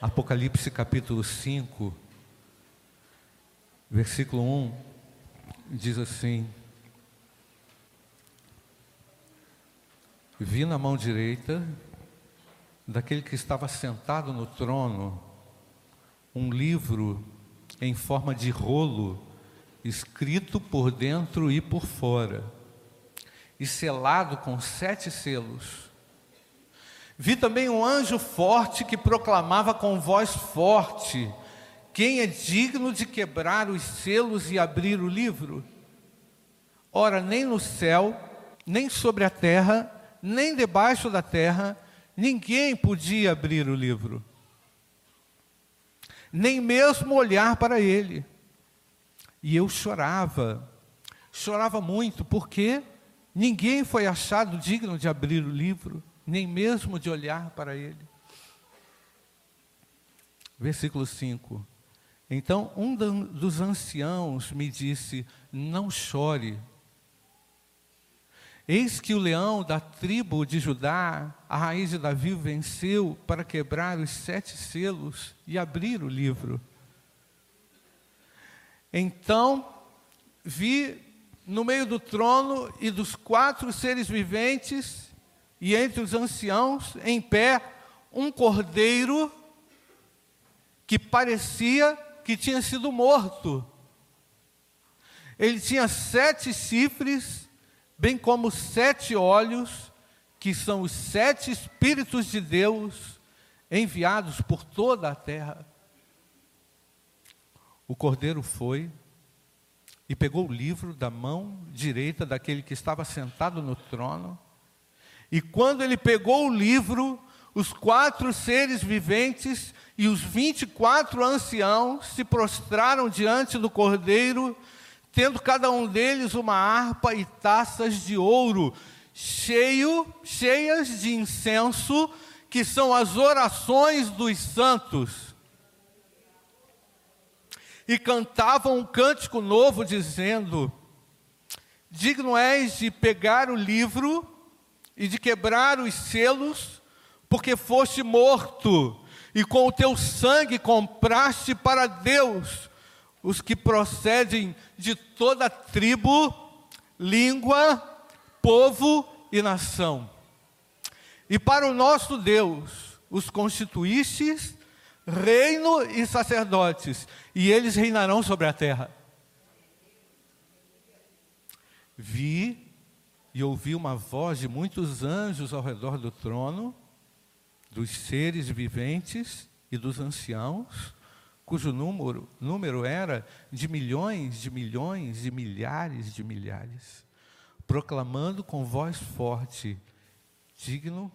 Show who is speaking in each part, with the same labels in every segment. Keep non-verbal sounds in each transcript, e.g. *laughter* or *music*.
Speaker 1: Apocalipse capítulo 5, versículo 1, diz assim: Vi na mão direita daquele que estava sentado no trono um livro em forma de rolo, escrito por dentro e por fora, e selado com sete selos. Vi também um anjo forte que proclamava com voz forte: Quem é digno de quebrar os selos e abrir o livro? Ora, nem no céu, nem sobre a terra, nem debaixo da terra, ninguém podia abrir o livro, nem mesmo olhar para ele. E eu chorava, chorava muito, porque ninguém foi achado digno de abrir o livro nem mesmo de olhar para ele. Versículo 5. Então um dos anciãos me disse: Não chore. Eis que o leão da tribo de Judá, a raiz de Davi, venceu para quebrar os sete selos e abrir o livro. Então vi no meio do trono e dos quatro seres viventes e entre os anciãos, em pé, um cordeiro que parecia que tinha sido morto. Ele tinha sete chifres, bem como sete olhos, que são os sete Espíritos de Deus enviados por toda a terra. O cordeiro foi e pegou o livro da mão direita daquele que estava sentado no trono e quando ele pegou o livro, os quatro seres viventes e os vinte e quatro anciãos se prostraram diante do cordeiro, tendo cada um deles uma harpa e taças de ouro, cheio, cheias de incenso, que são as orações dos santos. E cantavam um cântico novo, dizendo: Digno és de pegar o livro e de quebrar os selos, porque foste morto, e com o teu sangue compraste para Deus os que procedem de toda tribo, língua, povo e nação. E para o nosso Deus os constituístes reino e sacerdotes, e eles reinarão sobre a terra. Vi e ouvi uma voz de muitos anjos ao redor do trono, dos seres viventes e dos anciãos, cujo número, número era de milhões, de milhões, de milhares de milhares, proclamando com voz forte: digno.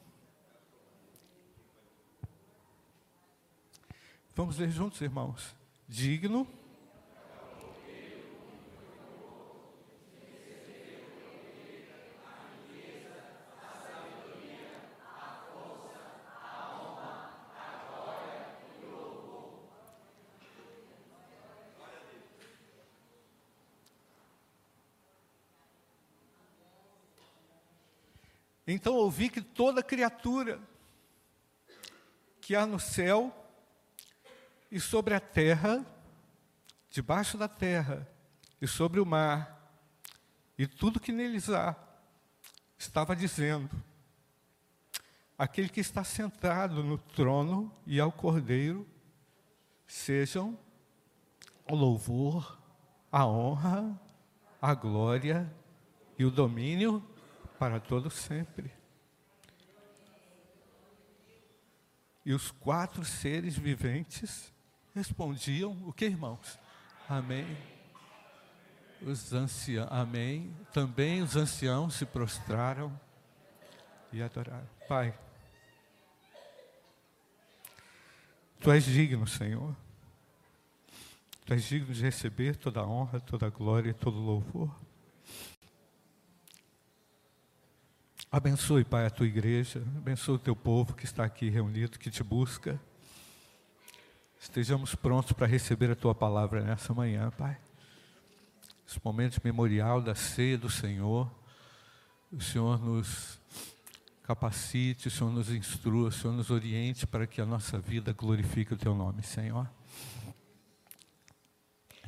Speaker 1: Vamos ler juntos, irmãos. Digno Então ouvi que toda criatura que há no céu e sobre a terra, debaixo da terra e sobre o mar, e tudo que neles há, estava dizendo: aquele que está sentado no trono e ao cordeiro, sejam o louvor, a honra, a glória e o domínio para todo sempre. E os quatro seres viventes respondiam o que, irmãos? Amém. Os anciãos, amém. Também os anciãos se prostraram e adoraram. Pai, Tu és digno, Senhor. Tu és digno de receber toda a honra, toda a glória e todo o louvor. Abençoe, Pai, a tua igreja, abençoe o teu povo que está aqui reunido, que te busca. Estejamos prontos para receber a tua palavra nessa manhã, Pai. Esse momento memorial da ceia do Senhor, o Senhor nos capacite, o Senhor nos instrua, o Senhor nos oriente para que a nossa vida glorifique o Teu nome, Senhor.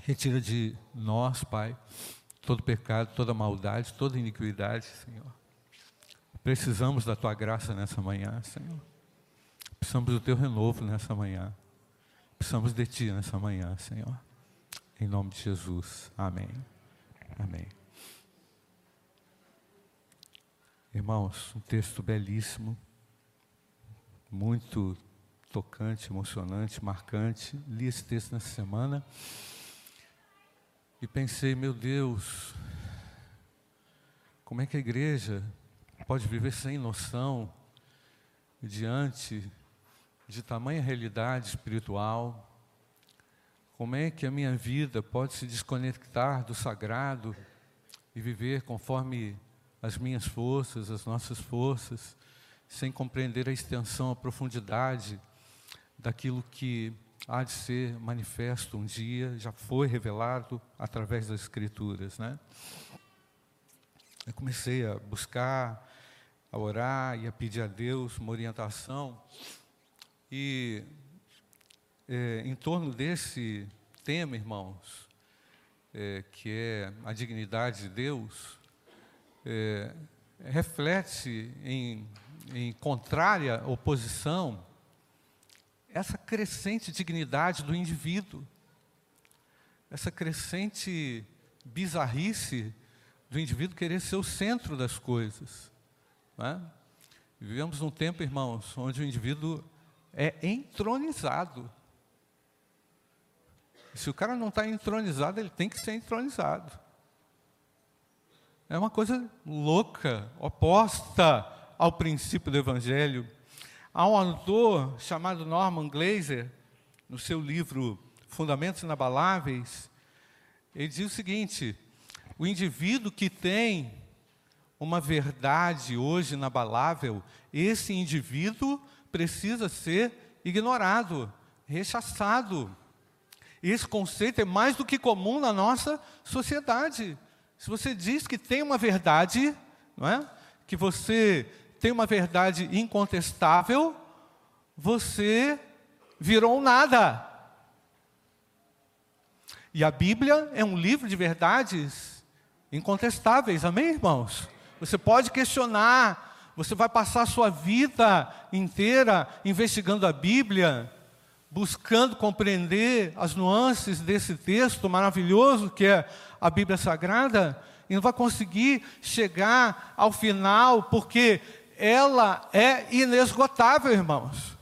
Speaker 1: Retira de nós, Pai, todo pecado, toda maldade, toda iniquidade, Senhor. Precisamos da Tua graça nessa manhã, Senhor. Precisamos do Teu renovo nessa manhã. Precisamos de Ti nessa manhã, Senhor. Em nome de Jesus. Amém. Amém. Irmãos, um texto belíssimo, muito tocante, emocionante, marcante. Li esse texto nessa semana e pensei, meu Deus, como é que a igreja pode viver sem noção diante de tamanha realidade espiritual? Como é que a minha vida pode se desconectar do sagrado e viver conforme as minhas forças, as nossas forças, sem compreender a extensão, a profundidade daquilo que há de ser manifesto um dia, já foi revelado através das Escrituras. Né? Eu comecei a buscar, a orar e a pedir a Deus uma orientação, e é, em torno desse tema, irmãos, é, que é a dignidade de Deus, é, reflete em, em contrária oposição essa crescente dignidade do indivíduo, essa crescente bizarrice do indivíduo querer ser o centro das coisas. É? Vivemos num tempo, irmãos, onde o indivíduo é entronizado. Se o cara não está entronizado, ele tem que ser entronizado. É uma coisa louca, oposta ao princípio do Evangelho. Há um autor chamado Norman Glaser, no seu livro Fundamentos Inabaláveis, ele diz o seguinte: o indivíduo que tem uma verdade hoje inabalável, esse indivíduo precisa ser ignorado, rechaçado. Esse conceito é mais do que comum na nossa sociedade. Se você diz que tem uma verdade, não é? que você tem uma verdade incontestável, você virou nada. E a Bíblia é um livro de verdades incontestáveis, amém, irmãos? Você pode questionar, você vai passar a sua vida inteira investigando a Bíblia, buscando compreender as nuances desse texto maravilhoso que é a Bíblia Sagrada, e não vai conseguir chegar ao final, porque ela é inesgotável, irmãos.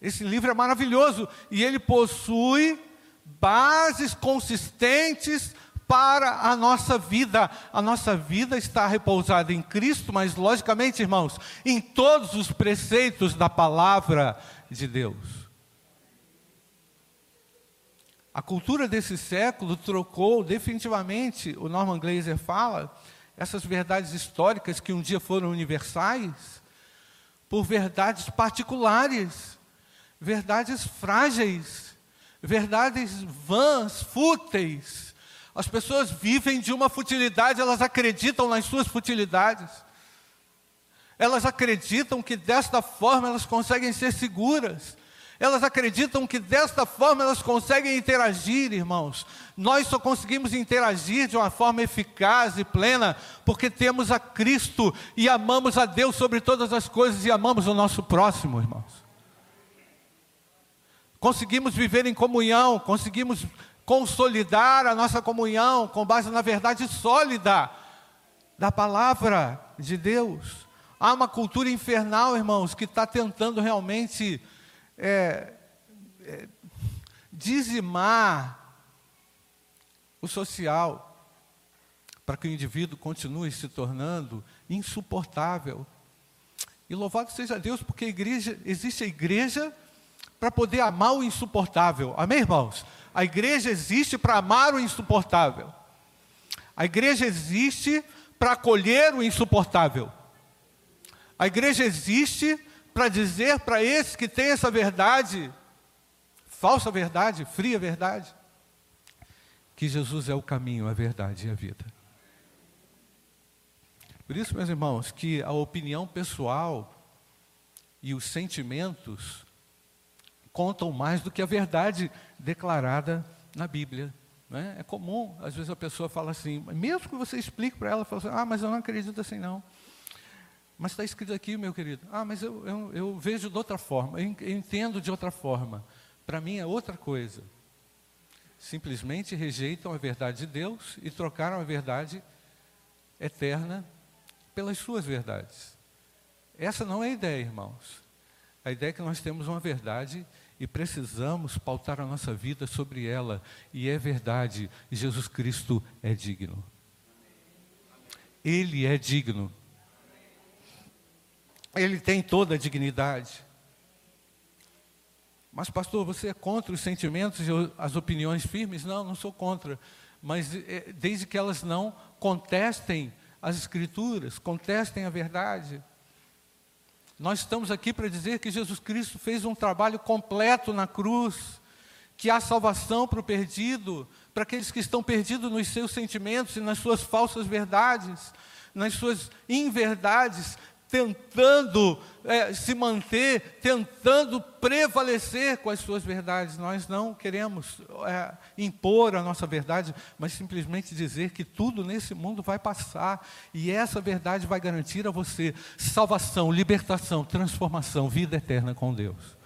Speaker 1: Esse livro é maravilhoso e ele possui bases consistentes para a nossa vida. A nossa vida está repousada em Cristo, mas, logicamente, irmãos, em todos os preceitos da palavra de Deus. A cultura desse século trocou definitivamente, o Norman Glaser fala, essas verdades históricas que um dia foram universais, por verdades particulares, verdades frágeis, verdades vãs, fúteis. As pessoas vivem de uma futilidade, elas acreditam nas suas futilidades. Elas acreditam que desta forma elas conseguem ser seguras. Elas acreditam que desta forma elas conseguem interagir, irmãos. Nós só conseguimos interagir de uma forma eficaz e plena porque temos a Cristo e amamos a Deus sobre todas as coisas e amamos o nosso próximo, irmãos. Conseguimos viver em comunhão, conseguimos consolidar a nossa comunhão com base na verdade sólida da palavra de Deus. Há uma cultura infernal, irmãos, que está tentando realmente é, é, dizimar o social para que o indivíduo continue se tornando insuportável. E louvado seja Deus, porque a igreja, existe a igreja para poder amar o insuportável. Amém, irmãos? A igreja existe para amar o insuportável. A igreja existe para acolher o insuportável. A igreja existe para dizer para esse que tem essa verdade, falsa verdade, fria verdade, que Jesus é o caminho, a verdade e a vida. Por isso, meus irmãos, que a opinião pessoal e os sentimentos contam mais do que a verdade declarada na Bíblia. Né? É comum, às vezes a pessoa fala assim, mesmo que você explique para ela, fala assim, ah, mas eu não acredito assim não. Mas está escrito aqui, meu querido, ah, mas eu, eu, eu vejo de outra forma, eu entendo de outra forma. Para mim é outra coisa. Simplesmente rejeitam a verdade de Deus e trocaram a verdade eterna pelas suas verdades. Essa não é a ideia, irmãos. A ideia é que nós temos uma verdade e precisamos pautar a nossa vida sobre ela. E é verdade, Jesus Cristo é digno. Ele é digno. Ele tem toda a dignidade. Mas, pastor, você é contra os sentimentos e as opiniões firmes? Não, não sou contra. Mas é, desde que elas não contestem as Escrituras, contestem a verdade. Nós estamos aqui para dizer que Jesus Cristo fez um trabalho completo na cruz, que há salvação para o perdido, para aqueles que estão perdidos nos seus sentimentos e nas suas falsas verdades, nas suas inverdades, tentando é, se manter, tentando prevalecer com as suas verdades. Nós não queremos é, impor a nossa verdade, mas simplesmente dizer que tudo nesse mundo vai passar e essa verdade vai garantir a você salvação, libertação, transformação, vida eterna com Deus.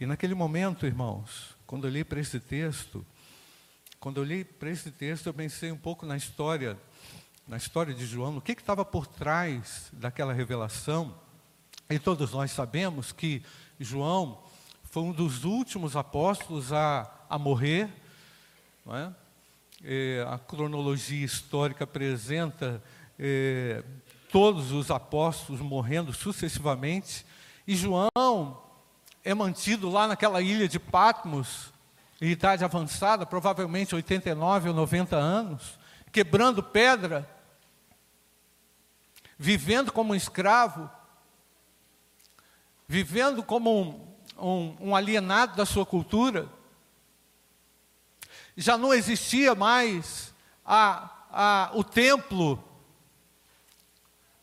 Speaker 1: E naquele momento, irmãos, quando eu li para esse texto, quando eu li para esse texto, eu pensei um pouco na história na história de João, o que estava por trás daquela revelação. E todos nós sabemos que João foi um dos últimos apóstolos a, a morrer. É, a cronologia histórica apresenta é, todos os apóstolos morrendo sucessivamente. E João é mantido lá naquela ilha de Patmos, em idade avançada, provavelmente 89 ou 90 anos, quebrando pedra vivendo como um escravo, vivendo como um, um, um alienado da sua cultura. Já não existia mais a, a, o templo.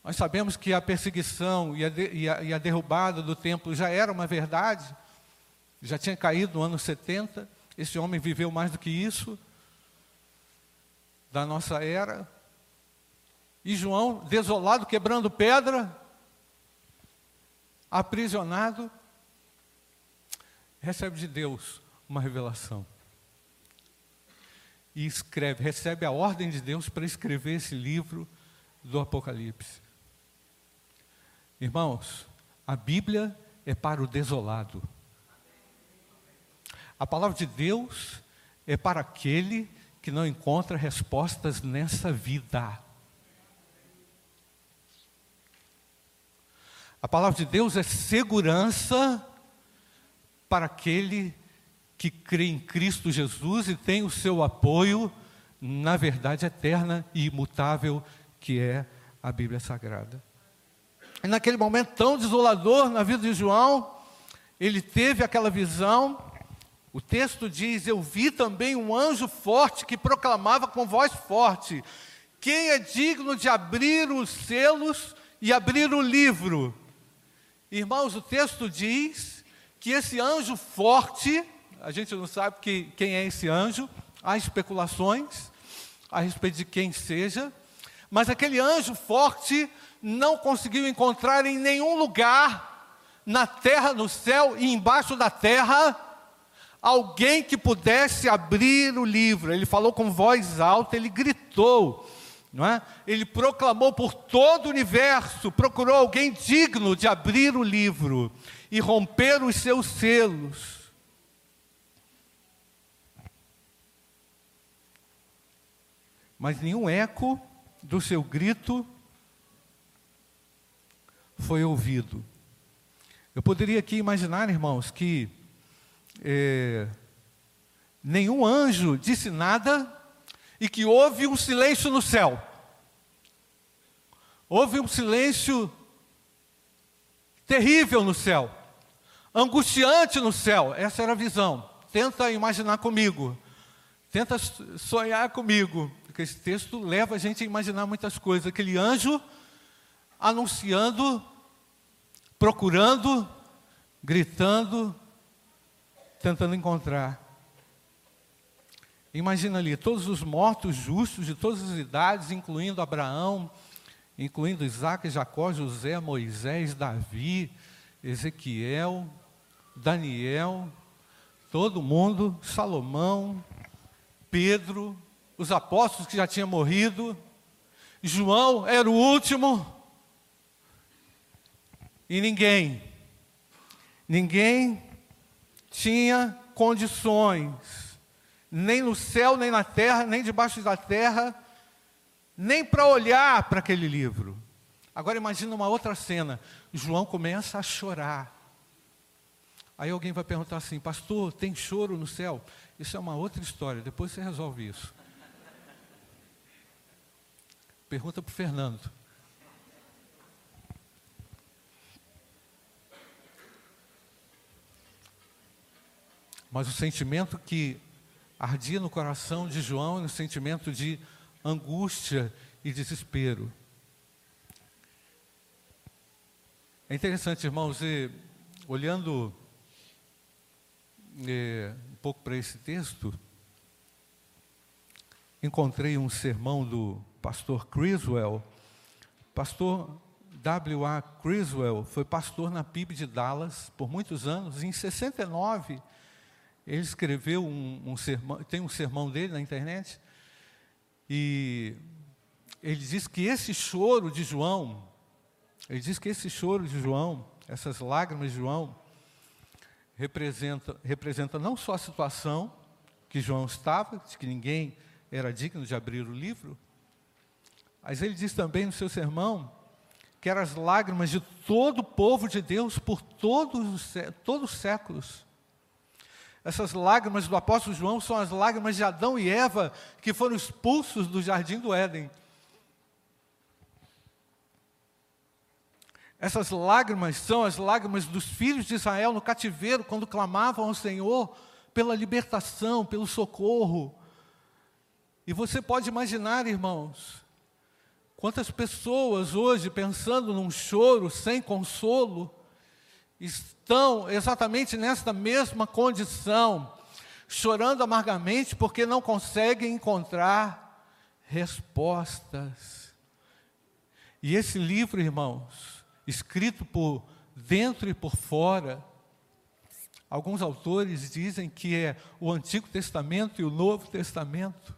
Speaker 1: Nós sabemos que a perseguição e a, e, a, e a derrubada do templo já era uma verdade, já tinha caído no ano 70. Esse homem viveu mais do que isso, da nossa era. E João, desolado, quebrando pedra, aprisionado, recebe de Deus uma revelação. E escreve, recebe a ordem de Deus para escrever esse livro do Apocalipse. Irmãos, a Bíblia é para o desolado. A palavra de Deus é para aquele que não encontra respostas nessa vida. A palavra de Deus é segurança para aquele que crê em Cristo Jesus e tem o seu apoio na verdade eterna e imutável que é a Bíblia Sagrada. E naquele momento tão desolador na vida de João, ele teve aquela visão. O texto diz: Eu vi também um anjo forte que proclamava com voz forte: Quem é digno de abrir os selos e abrir o livro? Irmãos, o texto diz que esse anjo forte, a gente não sabe que, quem é esse anjo, há especulações a respeito de quem seja, mas aquele anjo forte não conseguiu encontrar em nenhum lugar, na terra, no céu e embaixo da terra, alguém que pudesse abrir o livro. Ele falou com voz alta, ele gritou: não é? Ele proclamou por todo o universo, procurou alguém digno de abrir o livro e romper os seus selos. Mas nenhum eco do seu grito foi ouvido. Eu poderia aqui imaginar, irmãos, que é, nenhum anjo disse nada e que houve um silêncio no céu. Houve um silêncio terrível no céu, angustiante no céu. Essa era a visão. Tenta imaginar comigo. Tenta sonhar comigo, porque esse texto leva a gente a imaginar muitas coisas. Aquele anjo anunciando, procurando, gritando, tentando encontrar. Imagina ali, todos os mortos justos de todas as idades, incluindo Abraão, incluindo Isaac, Jacó, José, Moisés, Davi, Ezequiel, Daniel, todo mundo, Salomão, Pedro, os apóstolos que já tinham morrido, João era o último, e ninguém, ninguém tinha condições, nem no céu, nem na terra, nem debaixo da terra, nem para olhar para aquele livro. Agora imagina uma outra cena. João começa a chorar. Aí alguém vai perguntar assim, pastor, tem choro no céu? Isso é uma outra história, depois você resolve isso. Pergunta para o Fernando. Mas o sentimento que ardia no coração de João um sentimento de angústia e desespero. É interessante, irmãos, e, olhando é, um pouco para esse texto, encontrei um sermão do pastor Criswell. Pastor W.A. Criswell foi pastor na PIB de Dallas por muitos anos. Em 69, ele escreveu um, um sermão, tem um sermão dele na internet, e ele diz que esse choro de João, ele diz que esse choro de João, essas lágrimas de João, representa, representa não só a situação que João estava, de que ninguém era digno de abrir o livro, mas ele diz também no seu sermão que eram as lágrimas de todo o povo de Deus por todos, todos os séculos. Essas lágrimas do apóstolo João são as lágrimas de Adão e Eva que foram expulsos do jardim do Éden. Essas lágrimas são as lágrimas dos filhos de Israel no cativeiro, quando clamavam ao Senhor pela libertação, pelo socorro. E você pode imaginar, irmãos, quantas pessoas hoje, pensando num choro sem consolo, estão exatamente nesta mesma condição, chorando amargamente porque não conseguem encontrar respostas. E esse livro, irmãos, escrito por dentro e por fora, alguns autores dizem que é o Antigo Testamento e o Novo Testamento.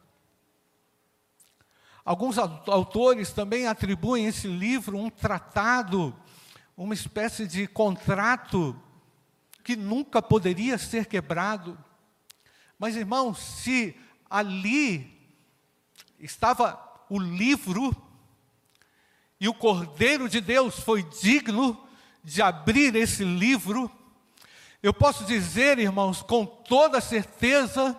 Speaker 1: Alguns autores também atribuem esse livro um tratado uma espécie de contrato que nunca poderia ser quebrado. Mas, irmãos, se ali estava o livro e o Cordeiro de Deus foi digno de abrir esse livro, eu posso dizer, irmãos, com toda certeza,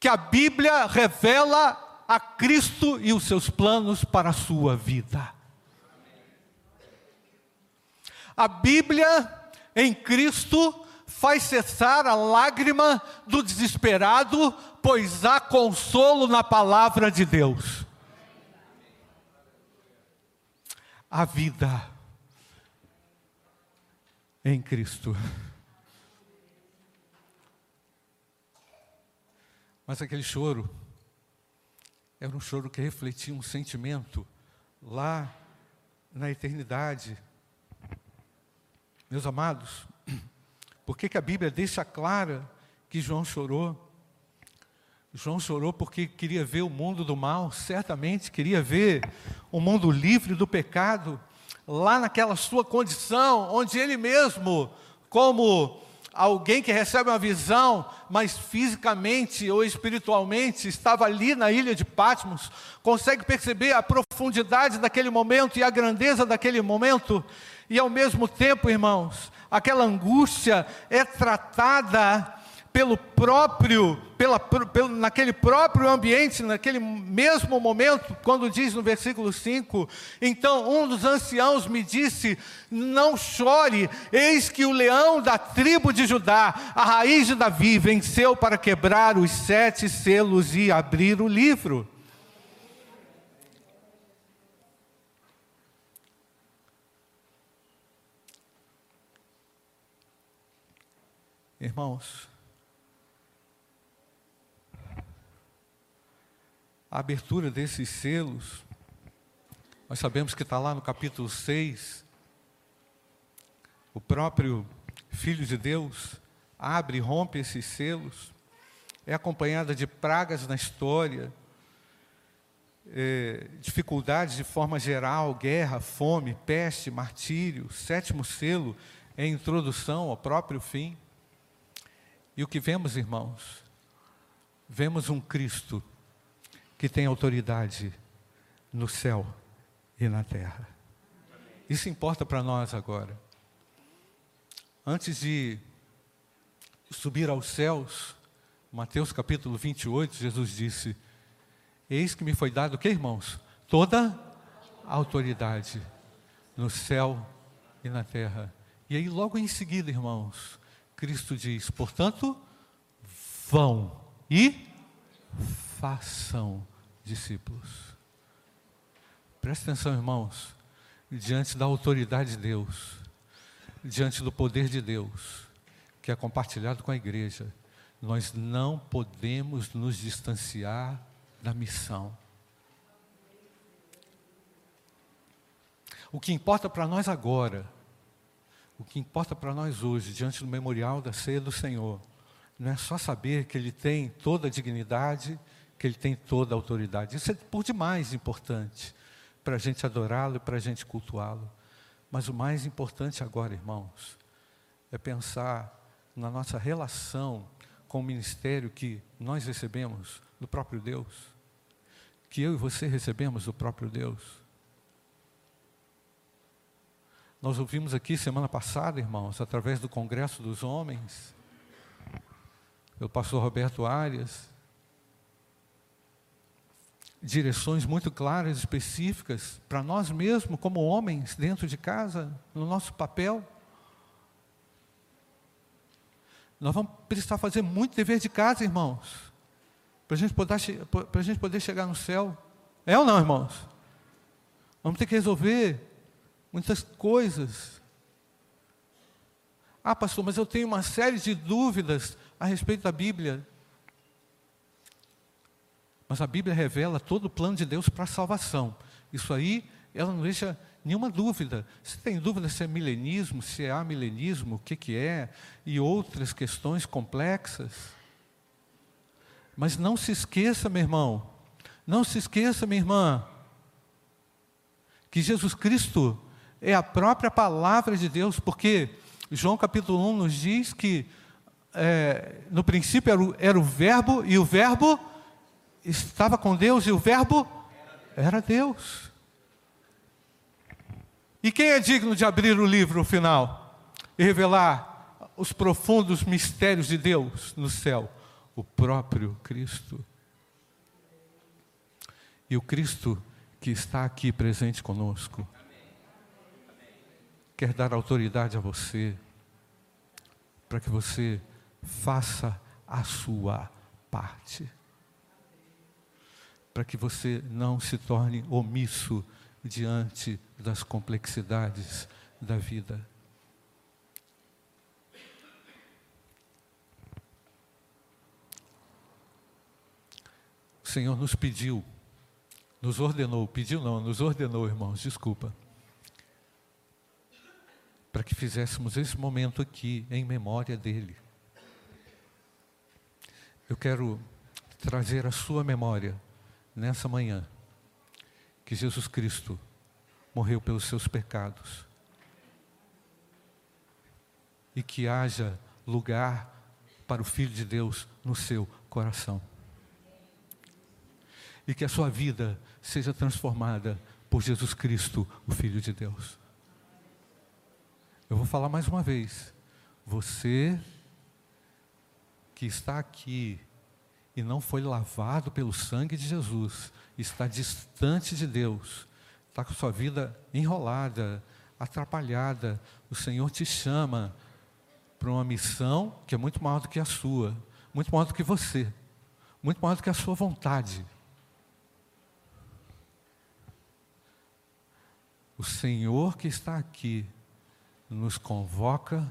Speaker 1: que a Bíblia revela a Cristo e os seus planos para a sua vida. A Bíblia em Cristo faz cessar a lágrima do desesperado, pois há consolo na palavra de Deus. A vida em Cristo. Mas aquele choro era um choro que refletia um sentimento lá na eternidade meus amados, por que, que a Bíblia deixa clara que João chorou? João chorou porque queria ver o mundo do mal, certamente queria ver o mundo livre do pecado, lá naquela sua condição, onde ele mesmo, como alguém que recebe uma visão, mas fisicamente ou espiritualmente estava ali na ilha de Patmos, consegue perceber a profundidade daquele momento e a grandeza daquele momento, e ao mesmo tempo, irmãos, aquela angústia é tratada pelo próprio, pela, pelo, naquele próprio ambiente, naquele mesmo momento, quando diz no versículo 5: Então um dos anciãos me disse: Não chore, eis que o leão da tribo de Judá, a raiz de Davi, venceu para quebrar os sete selos e abrir o livro. Irmãos, a abertura desses selos, nós sabemos que está lá no capítulo 6, o próprio Filho de Deus abre e rompe esses selos, é acompanhada de pragas na história, é, dificuldades de forma geral, guerra, fome, peste, martírio, sétimo selo é introdução ao próprio fim. E o que vemos, irmãos? Vemos um Cristo que tem autoridade no céu e na terra. Isso importa para nós agora. Antes de subir aos céus, Mateus capítulo 28, Jesus disse: Eis que me foi dado o que, irmãos? Toda a autoridade no céu e na terra. E aí, logo em seguida, irmãos, Cristo diz: portanto, vão e façam discípulos. Presta atenção, irmãos, diante da autoridade de Deus, diante do poder de Deus, que é compartilhado com a igreja, nós não podemos nos distanciar da missão. O que importa para nós agora, o que importa para nós hoje, diante do memorial da ceia do Senhor, não é só saber que Ele tem toda a dignidade, que Ele tem toda a autoridade. Isso é por demais importante para a gente adorá-lo e para a gente cultuá-lo. Mas o mais importante agora, irmãos, é pensar na nossa relação com o ministério que nós recebemos do próprio Deus, que eu e você recebemos do próprio Deus. Nós ouvimos aqui semana passada, irmãos, através do Congresso dos Homens, pelo pastor Roberto Arias, direções muito claras, específicas, para nós mesmos, como homens, dentro de casa, no nosso papel. Nós vamos precisar fazer muito dever de casa, irmãos, para a gente poder, chegar no céu. É ou não, irmãos? Vamos ter que resolver muitas coisas. Ah, pastor, mas eu tenho uma série de dúvidas a respeito da Bíblia. Mas a Bíblia revela todo o plano de Deus para a salvação. Isso aí, ela não deixa nenhuma dúvida. Se tem dúvida se é milenismo, se é amilenismo, o que, que é, e outras questões complexas. Mas não se esqueça, meu irmão, não se esqueça, minha irmã, que Jesus Cristo é a própria palavra de Deus, porque João capítulo 1 nos diz que é, no princípio era o, era o verbo, e o verbo estava com Deus, e o verbo era Deus. E quem é digno de abrir o livro final e revelar os profundos mistérios de Deus no céu? O próprio Cristo. E o Cristo que está aqui presente conosco quer dar autoridade a você para que você faça a sua parte. Para que você não se torne omisso diante das complexidades da vida. O Senhor nos pediu, nos ordenou, pediu não, nos ordenou, irmãos, desculpa, para que fizéssemos esse momento aqui em memória dEle. Eu quero trazer à sua memória, nessa manhã, que Jesus Cristo morreu pelos seus pecados. E que haja lugar para o Filho de Deus no seu coração. E que a sua vida seja transformada por Jesus Cristo, o Filho de Deus. Eu vou falar mais uma vez. Você que está aqui e não foi lavado pelo sangue de Jesus, está distante de Deus, está com sua vida enrolada, atrapalhada, o Senhor te chama para uma missão que é muito maior do que a sua, muito maior do que você, muito maior do que a sua vontade. O Senhor que está aqui nos convoca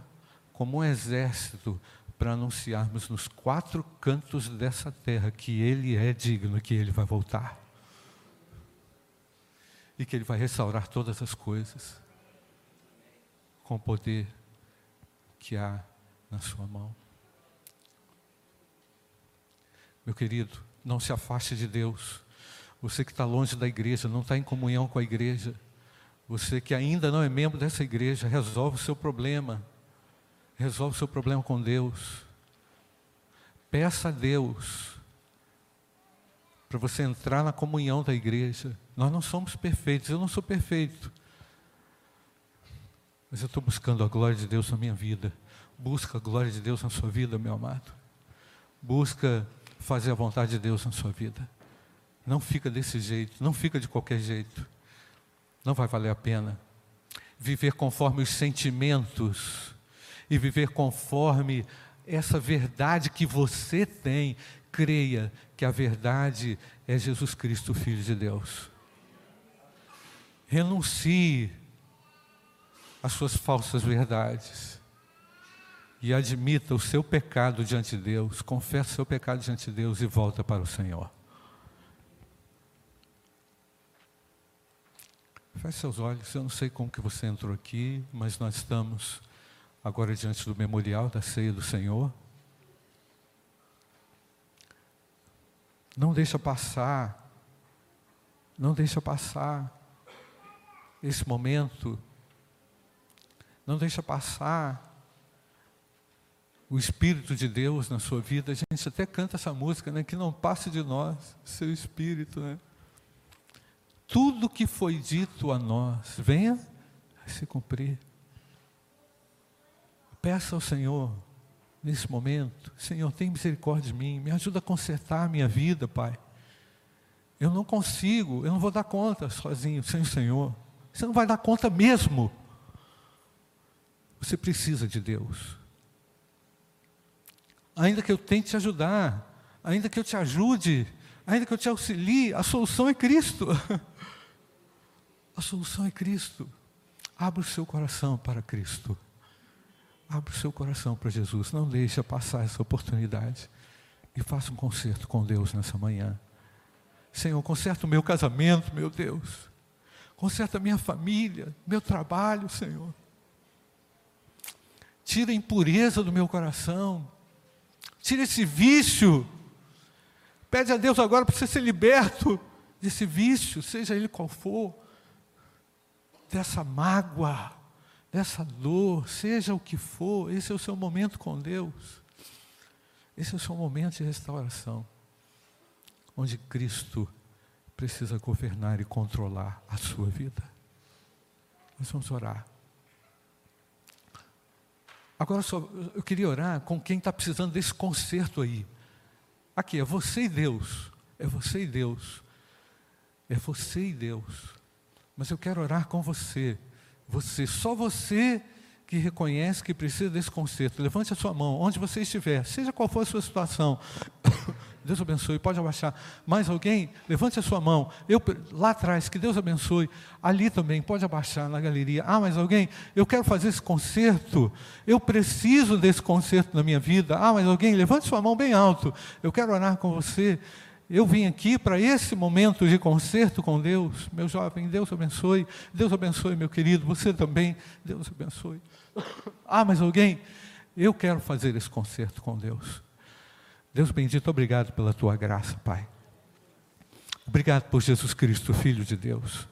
Speaker 1: como um exército para anunciarmos nos quatro cantos dessa terra que Ele é digno, que Ele vai voltar. E que Ele vai restaurar todas as coisas com o poder que há na Sua mão. Meu querido, não se afaste de Deus. Você que está longe da igreja, não está em comunhão com a igreja você que ainda não é membro dessa igreja, resolve o seu problema. Resolve o seu problema com Deus. Peça a Deus para você entrar na comunhão da igreja. Nós não somos perfeitos, eu não sou perfeito. Mas eu estou buscando a glória de Deus na minha vida. Busca a glória de Deus na sua vida, meu amado. Busca fazer a vontade de Deus na sua vida. Não fica desse jeito, não fica de qualquer jeito não vai valer a pena. Viver conforme os sentimentos e viver conforme essa verdade que você tem, creia que a verdade é Jesus Cristo, Filho de Deus. Renuncie às suas falsas verdades e admita o seu pecado diante de Deus, confesse o seu pecado diante de Deus e volta para o Senhor. Feche seus olhos, eu não sei como que você entrou aqui, mas nós estamos agora diante do memorial da ceia do Senhor. Não deixa passar, não deixa passar esse momento, não deixa passar o Espírito de Deus na sua vida. A gente até canta essa música, né? Que não passe de nós, seu Espírito, né? Tudo que foi dito a nós venha a se cumprir. Peça ao Senhor, nesse momento, Senhor, tem misericórdia de mim, me ajuda a consertar a minha vida, Pai. Eu não consigo, eu não vou dar conta sozinho, sem o Senhor. Você não vai dar conta mesmo. Você precisa de Deus. Ainda que eu tente te ajudar, ainda que eu te ajude, ainda que eu te auxilie, a solução é Cristo. *laughs* A solução é Cristo. Abra o seu coração para Cristo. Abra o seu coração para Jesus. Não deixe passar essa oportunidade. E faça um concerto com Deus nessa manhã. Senhor, conserta o meu casamento, meu Deus. Conserta a minha família, meu trabalho, Senhor. Tira a impureza do meu coração. Tira esse vício. Pede a Deus agora para você ser liberto desse vício, seja ele qual for dessa mágoa, dessa dor, seja o que for, esse é o seu momento com Deus. Esse é o seu momento de restauração, onde Cristo precisa governar e controlar a sua vida. Nós vamos orar. Agora só, eu queria orar com quem está precisando desse conserto aí. Aqui, é você e Deus. É você e Deus. É você e Deus. Mas eu quero orar com você. Você, só você que reconhece que precisa desse conserto. Levante a sua mão, onde você estiver, seja qual for a sua situação. Deus abençoe, pode abaixar. Mais alguém? Levante a sua mão. Eu lá atrás, que Deus abençoe. Ali também, pode abaixar na galeria. Ah, mais alguém? Eu quero fazer esse conserto. Eu preciso desse conserto na minha vida. Ah, mais alguém? Levante sua mão bem alto. Eu quero orar com você. Eu vim aqui para esse momento de concerto com Deus. Meu jovem, Deus abençoe. Deus abençoe, meu querido. Você também. Deus abençoe. Ah, mas alguém? Eu quero fazer esse concerto com Deus. Deus bendito, obrigado pela tua graça, Pai. Obrigado por Jesus Cristo, Filho de Deus.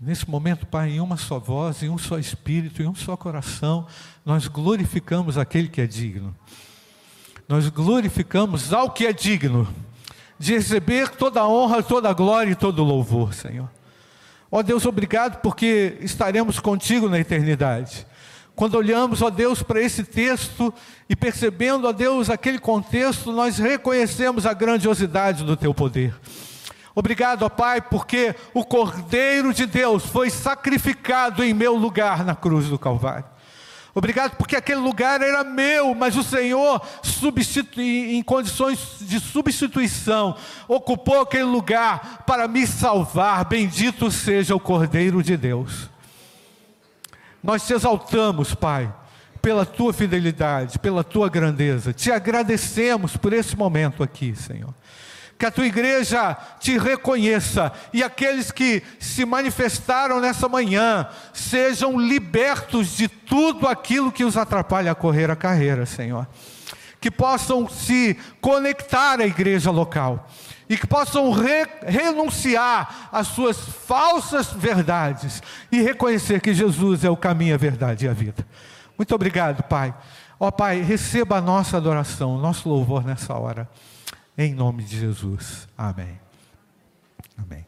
Speaker 1: Nesse momento, Pai, em uma só voz, em um só espírito, em um só coração, nós glorificamos aquele que é digno. Nós glorificamos ao que é digno de receber toda a honra, toda a glória e todo o louvor, Senhor. Ó Deus, obrigado porque estaremos contigo na eternidade. Quando olhamos, ó Deus, para esse texto e percebendo, ó Deus, aquele contexto, nós reconhecemos a grandiosidade do teu poder. Obrigado, ó Pai, porque o Cordeiro de Deus foi sacrificado em meu lugar na cruz do Calvário. Obrigado porque aquele lugar era meu, mas o Senhor, em condições de substituição, ocupou aquele lugar para me salvar. Bendito seja o Cordeiro de Deus. Nós te exaltamos, Pai, pela tua fidelidade, pela tua grandeza. Te agradecemos por esse momento aqui, Senhor que a tua igreja te reconheça e aqueles que se manifestaram nessa manhã sejam libertos de tudo aquilo que os atrapalha a correr a carreira, Senhor. Que possam se conectar à igreja local e que possam re, renunciar às suas falsas verdades e reconhecer que Jesus é o caminho, a verdade e a vida. Muito obrigado, Pai. Ó Pai, receba a nossa adoração, o nosso louvor nessa hora. Em nome de Jesus. Amém. Amém.